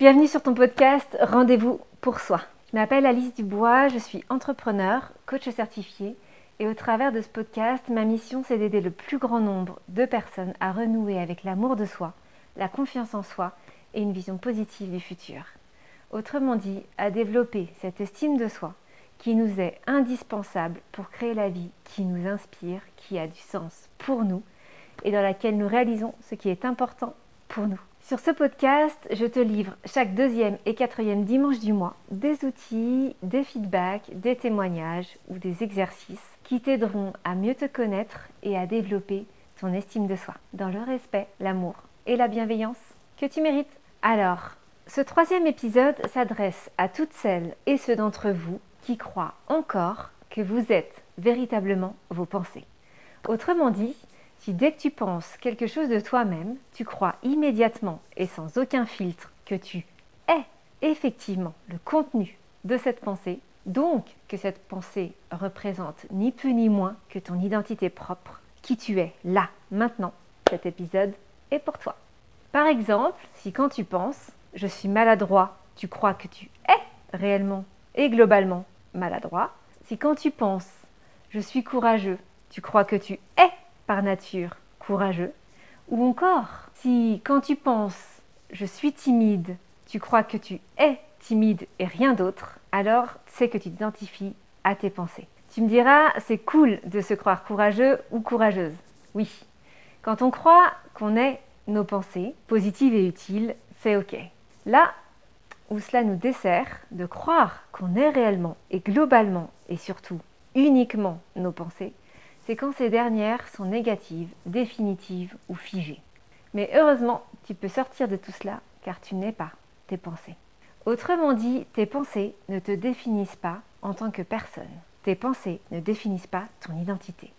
Bienvenue sur ton podcast Rendez-vous pour soi. Je m'appelle Alice Dubois, je suis entrepreneur, coach certifié et au travers de ce podcast, ma mission c'est d'aider le plus grand nombre de personnes à renouer avec l'amour de soi, la confiance en soi et une vision positive du futur. Autrement dit, à développer cette estime de soi qui nous est indispensable pour créer la vie qui nous inspire, qui a du sens pour nous et dans laquelle nous réalisons ce qui est important pour nous. Sur ce podcast, je te livre chaque deuxième et quatrième dimanche du mois des outils, des feedbacks, des témoignages ou des exercices qui t'aideront à mieux te connaître et à développer ton estime de soi dans le respect, l'amour et la bienveillance que tu mérites. Alors, ce troisième épisode s'adresse à toutes celles et ceux d'entre vous qui croient encore que vous êtes véritablement vos pensées. Autrement dit, si dès que tu penses quelque chose de toi-même, tu crois immédiatement et sans aucun filtre que tu es effectivement le contenu de cette pensée, donc que cette pensée représente ni plus ni moins que ton identité propre, qui tu es là, maintenant, cet épisode est pour toi. Par exemple, si quand tu penses je suis maladroit, tu crois que tu es réellement et globalement maladroit, si quand tu penses je suis courageux, tu crois que tu es par nature courageux Ou encore, si quand tu penses je suis timide, tu crois que tu es timide et rien d'autre, alors c'est que tu t'identifies à tes pensées. Tu me diras, c'est cool de se croire courageux ou courageuse. Oui, quand on croit qu'on est nos pensées, positives et utiles, c'est ok. Là où cela nous dessert de croire qu'on est réellement et globalement et surtout uniquement nos pensées, c'est quand ces dernières sont négatives, définitives ou figées. Mais heureusement, tu peux sortir de tout cela car tu n'es pas tes pensées. Autrement dit, tes pensées ne te définissent pas en tant que personne. Tes pensées ne définissent pas ton identité.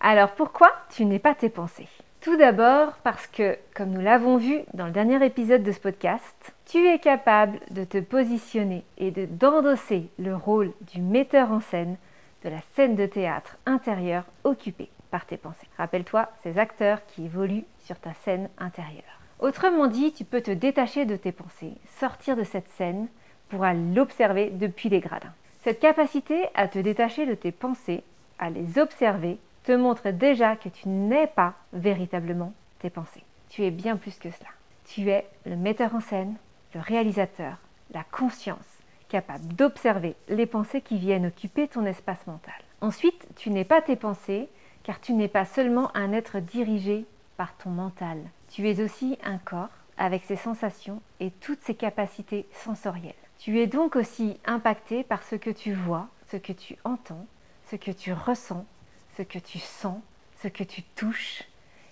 Alors pourquoi tu n'es pas tes pensées? Tout d'abord parce que, comme nous l'avons vu dans le dernier épisode de ce podcast, tu es capable de te positionner et de d'endosser le rôle du metteur en scène de la scène de théâtre intérieure occupée par tes pensées. Rappelle-toi ces acteurs qui évoluent sur ta scène intérieure. Autrement dit, tu peux te détacher de tes pensées, sortir de cette scène pour l'observer depuis les gradins. Cette capacité à te détacher de tes pensées, à les observer, te montre déjà que tu n'es pas véritablement tes pensées. Tu es bien plus que cela. Tu es le metteur en scène, le réalisateur, la conscience, capable d'observer les pensées qui viennent occuper ton espace mental. Ensuite, tu n'es pas tes pensées, car tu n'es pas seulement un être dirigé par ton mental. Tu es aussi un corps avec ses sensations et toutes ses capacités sensorielles. Tu es donc aussi impacté par ce que tu vois, ce que tu entends, ce que tu ressens, ce que tu sens, ce que tu touches,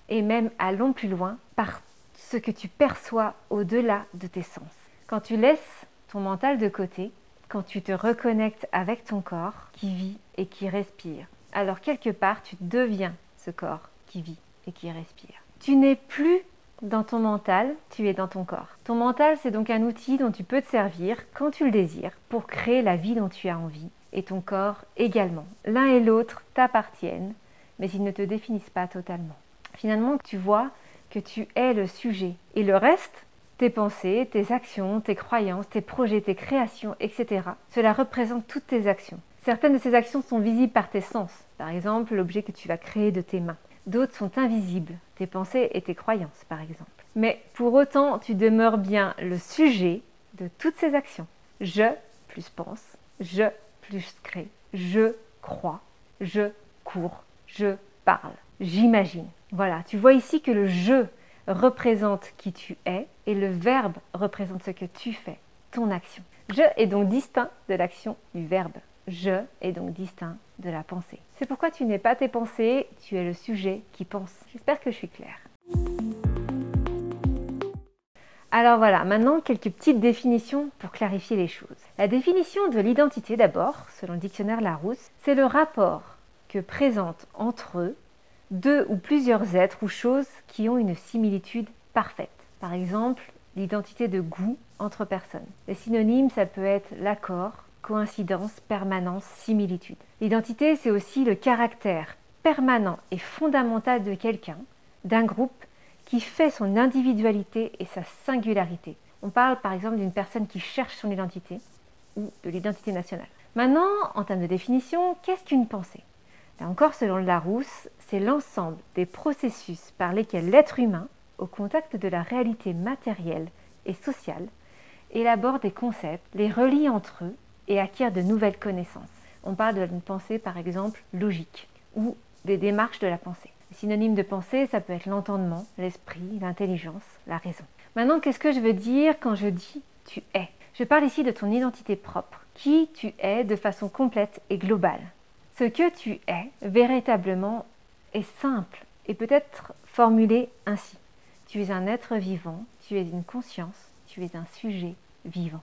et même allons plus loin, par ce que tu perçois au-delà de tes sens. Quand tu laisses ton mental de côté, quand tu te reconnectes avec ton corps qui vit et qui respire, alors quelque part tu deviens ce corps qui vit et qui respire. Tu n'es plus dans ton mental, tu es dans ton corps. Ton mental, c'est donc un outil dont tu peux te servir quand tu le désires pour créer la vie dont tu as envie et ton corps également. L'un et l'autre t'appartiennent, mais ils ne te définissent pas totalement. Finalement, tu vois, que tu es le sujet. Et le reste, tes pensées, tes actions, tes croyances, tes projets, tes créations, etc. Cela représente toutes tes actions. Certaines de ces actions sont visibles par tes sens, par exemple l'objet que tu vas créer de tes mains. D'autres sont invisibles, tes pensées et tes croyances, par exemple. Mais pour autant, tu demeures bien le sujet de toutes ces actions. Je plus pense, je je crois, je cours, je parle, j'imagine. Voilà, tu vois ici que le je représente qui tu es et le verbe représente ce que tu fais, ton action. Je est donc distinct de l'action du verbe. Je est donc distinct de la pensée. C'est pourquoi tu n'es pas tes pensées, tu es le sujet qui pense. J'espère que je suis claire. Alors voilà, maintenant quelques petites définitions pour clarifier les choses. La définition de l'identité d'abord, selon le dictionnaire Larousse, c'est le rapport que présente entre eux deux ou plusieurs êtres ou choses qui ont une similitude parfaite. Par exemple, l'identité de goût entre personnes. Les synonymes, ça peut être l'accord, coïncidence, permanence, similitude. L'identité, c'est aussi le caractère permanent et fondamental de quelqu'un, d'un groupe, qui fait son individualité et sa singularité. On parle par exemple d'une personne qui cherche son identité ou de l'identité nationale. Maintenant, en termes de définition, qu'est-ce qu'une pensée? Là encore, selon Larousse, c'est l'ensemble des processus par lesquels l'être humain, au contact de la réalité matérielle et sociale, élabore des concepts, les relie entre eux et acquiert de nouvelles connaissances. On parle d'une pensée par exemple logique ou des démarches de la pensée. Synonyme de pensée, ça peut être l'entendement, l'esprit, l'intelligence, la raison. Maintenant, qu'est-ce que je veux dire quand je dis tu es? Je parle ici de ton identité propre, qui tu es de façon complète et globale. Ce que tu es véritablement est simple et peut être formulé ainsi. Tu es un être vivant, tu es une conscience, tu es un sujet vivant.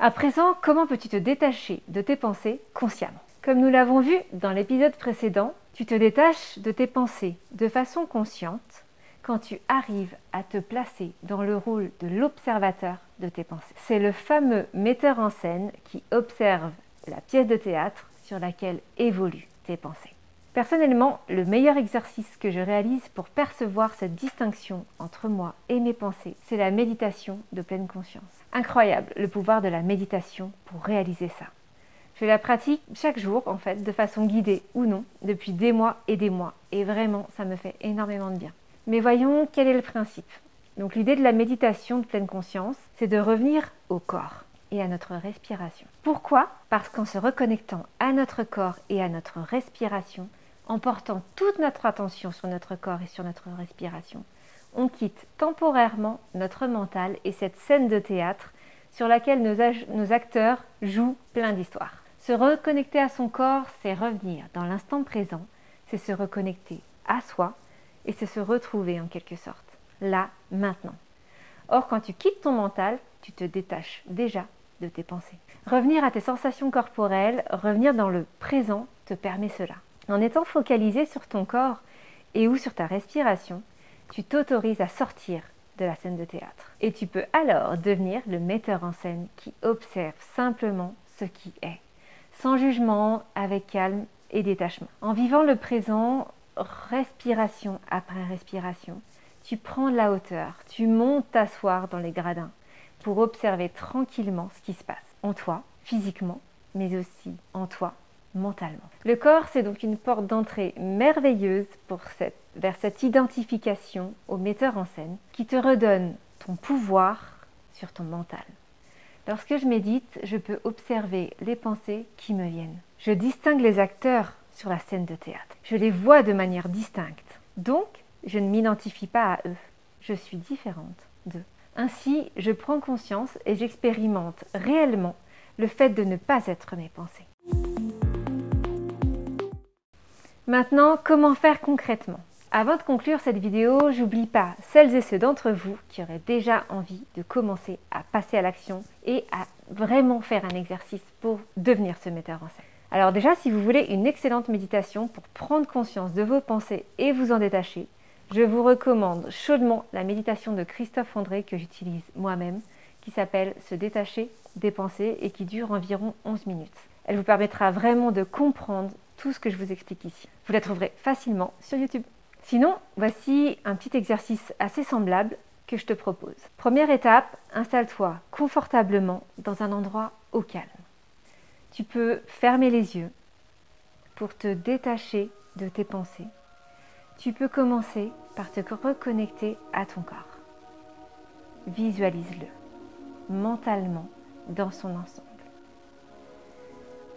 À présent, comment peux-tu te détacher de tes pensées consciemment? Comme nous l'avons vu dans l'épisode précédent, tu te détaches de tes pensées de façon consciente quand tu arrives à te placer dans le rôle de l'observateur de tes pensées. C'est le fameux metteur en scène qui observe la pièce de théâtre sur laquelle évoluent tes pensées. Personnellement, le meilleur exercice que je réalise pour percevoir cette distinction entre moi et mes pensées, c'est la méditation de pleine conscience. Incroyable le pouvoir de la méditation pour réaliser ça. Je la pratique chaque jour, en fait, de façon guidée ou non, depuis des mois et des mois. Et vraiment, ça me fait énormément de bien. Mais voyons quel est le principe. Donc l'idée de la méditation de pleine conscience, c'est de revenir au corps et à notre respiration. Pourquoi? Parce qu'en se reconnectant à notre corps et à notre respiration, en portant toute notre attention sur notre corps et sur notre respiration, on quitte temporairement notre mental et cette scène de théâtre sur laquelle nos, acteurs jouent plein d'histoires. Se reconnecter à son corps, c'est revenir dans l'instant présent, c'est se reconnecter à soi et c'est se retrouver en quelque sorte, là, maintenant. Or, quand tu quittes ton mental, tu te détaches déjà de tes pensées. Revenir à tes sensations corporelles, revenir dans le présent te permet cela. En étant focalisé sur ton corps et ou sur ta respiration, tu t'autorises à sortir de la scène de théâtre. Et tu peux alors devenir le metteur en scène qui observe simplement ce qui est, sans jugement, avec calme et détachement. En vivant le présent, respiration après respiration, tu prends de la hauteur, tu montes t'asseoir dans les gradins pour observer tranquillement ce qui se passe en toi, physiquement, mais aussi en toi, mentalement. Le corps, c'est donc une porte d'entrée merveilleuse pour cette, vers cette identification au metteur en scène qui te redonne ton pouvoir sur ton mental. Lorsque je médite, je peux observer les pensées qui me viennent. Je distingue les acteurs sur la scène de théâtre. Je les vois de manière distincte. Donc, je ne m'identifie pas à eux. Je suis différente d'eux. Ainsi, je prends conscience et j'expérimente réellement le fait de ne pas être mes pensées. Maintenant, comment faire concrètement? Avant de conclure cette vidéo, j'oublie pas celles et ceux d'entre vous qui auraient déjà envie de commencer à passer à l'action et à vraiment faire un exercice pour devenir ce metteur en scène. Alors déjà, si vous voulez une excellente méditation pour prendre conscience de vos pensées et vous en détacher, je vous recommande chaudement la méditation de Christophe André que j'utilise moi-même, qui s'appelle Se détacher des pensées et qui dure environ 11 minutes. Elle vous permettra vraiment de comprendre tout ce que je vous explique ici. Vous la trouverez facilement sur YouTube. Sinon, voici un petit exercice assez semblable que je te propose. Première étape, installe-toi confortablement dans un endroit au calme. Tu peux fermer les yeux pour te détacher de tes pensées. Tu peux commencer par te reconnecter à ton corps. Visualise-le mentalement dans son ensemble.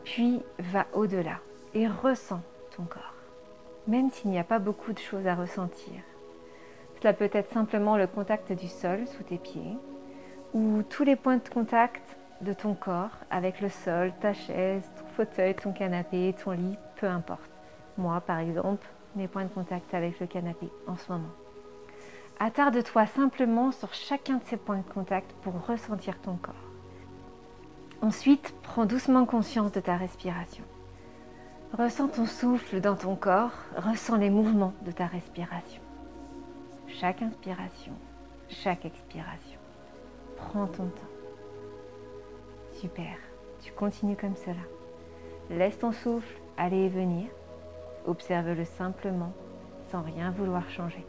Puis va au-delà et ressens ton corps, même s'il n'y a pas beaucoup de choses à ressentir. Cela peut être simplement le contact du sol sous tes pieds ou tous les points de contact de ton corps avec le sol, ta chaise, ton fauteuil, ton canapé, ton lit, peu importe. Moi, par exemple, mes points de contact avec le canapé en ce moment. Attarde-toi simplement sur chacun de ces points de contact pour ressentir ton corps. Ensuite, prends doucement conscience de ta respiration. Ressens ton souffle dans ton corps, ressens les mouvements de ta respiration. Chaque inspiration, chaque expiration. Prends ton temps. Super, tu continues comme cela. Laisse ton souffle aller et venir. Observe-le simplement, sans rien vouloir changer.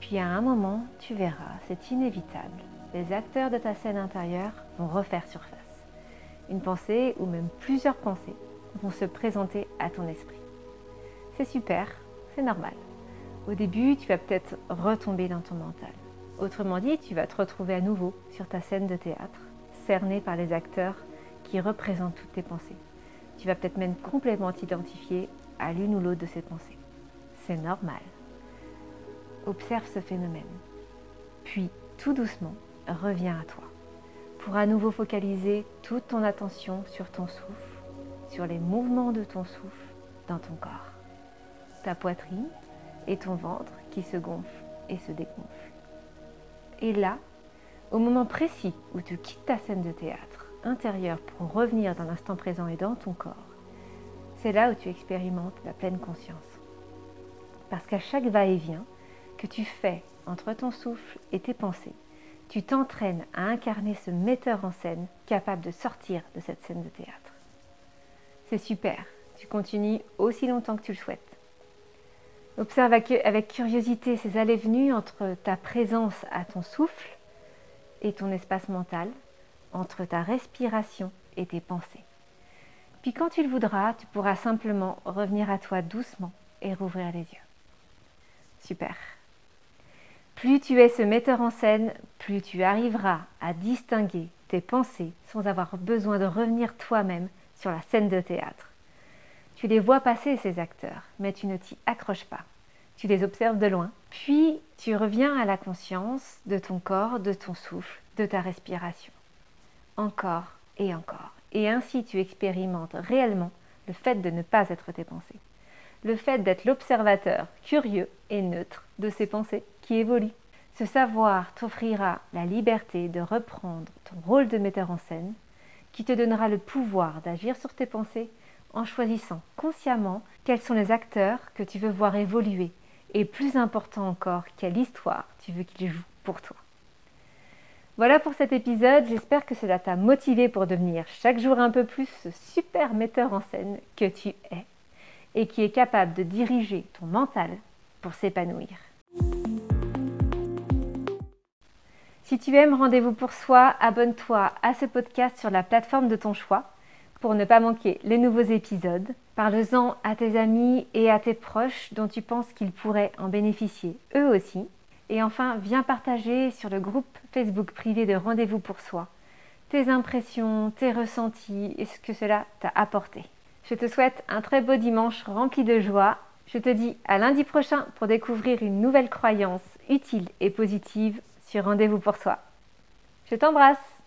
Puis à un moment, tu verras, c'est inévitable, les acteurs de ta scène intérieure vont refaire surface. Une pensée ou même plusieurs pensées vont se présenter à ton esprit. C'est super, c'est normal. Au début, tu vas peut-être retomber dans ton mental. Autrement dit, tu vas te retrouver à nouveau sur ta scène de théâtre, cerné par les acteurs qui représentent toutes tes pensées. Tu vas peut-être même complètement t'identifier à l'une ou l'autre de ces pensées. C'est normal. Observe ce phénomène. Puis, tout doucement, reviens à toi pour à nouveau focaliser toute ton attention sur ton souffle, sur les mouvements de ton souffle dans ton corps. Ta poitrine et ton ventre qui se gonflent et se dégonflent. Et là, au moment précis où tu quittes ta scène de théâtre intérieure pour revenir dans l'instant présent et dans ton corps, c'est là où tu expérimentes la pleine conscience. Parce qu'à chaque va-et-vient que tu fais entre ton souffle et tes pensées, tu t'entraînes à incarner ce metteur en scène capable de sortir de cette scène de théâtre. C'est super, tu continues aussi longtemps que tu le souhaites. Observe avec curiosité ces allées-venues entre ta présence à ton souffle et ton espace mental, entre ta respiration et tes pensées. Puis quand tu le voudras, tu pourras simplement revenir à toi doucement et rouvrir les yeux. Super. Plus tu es ce metteur en scène, plus tu arriveras à distinguer tes pensées sans avoir besoin de revenir toi-même sur la scène de théâtre. Tu les vois passer, ces acteurs, mais tu ne t'y accroches pas. Tu les observes de loin, puis tu reviens à la conscience de ton corps, de ton souffle, de ta respiration. Encore et encore. Et ainsi tu expérimentes réellement le fait de ne pas être tes pensées le fait d'être l'observateur curieux et neutre de ces pensées qui évoluent. Ce savoir t'offrira la liberté de reprendre ton rôle de metteur en scène, qui te donnera le pouvoir d'agir sur tes pensées en choisissant consciemment quels sont les acteurs que tu veux voir évoluer et plus important encore, quelle histoire tu veux qu'ils jouent pour toi. Voilà pour cet épisode, j'espère que cela t'a motivé pour devenir chaque jour un peu plus ce super metteur en scène que tu es et qui est capable de diriger ton mental pour s'épanouir. Si tu aimes Rendez-vous pour soi, abonne-toi à ce podcast sur la plateforme de ton choix pour ne pas manquer les nouveaux épisodes. Parle-en à tes amis et à tes proches dont tu penses qu'ils pourraient en bénéficier eux aussi. Et enfin, viens partager sur le groupe Facebook privé de Rendez-vous pour soi tes impressions, tes ressentis et ce que cela t'a apporté. Je te souhaite un très beau dimanche rempli de joie. Je te dis à lundi prochain pour découvrir une nouvelle croyance utile et positive sur Rendez-vous pour soi. Je t'embrasse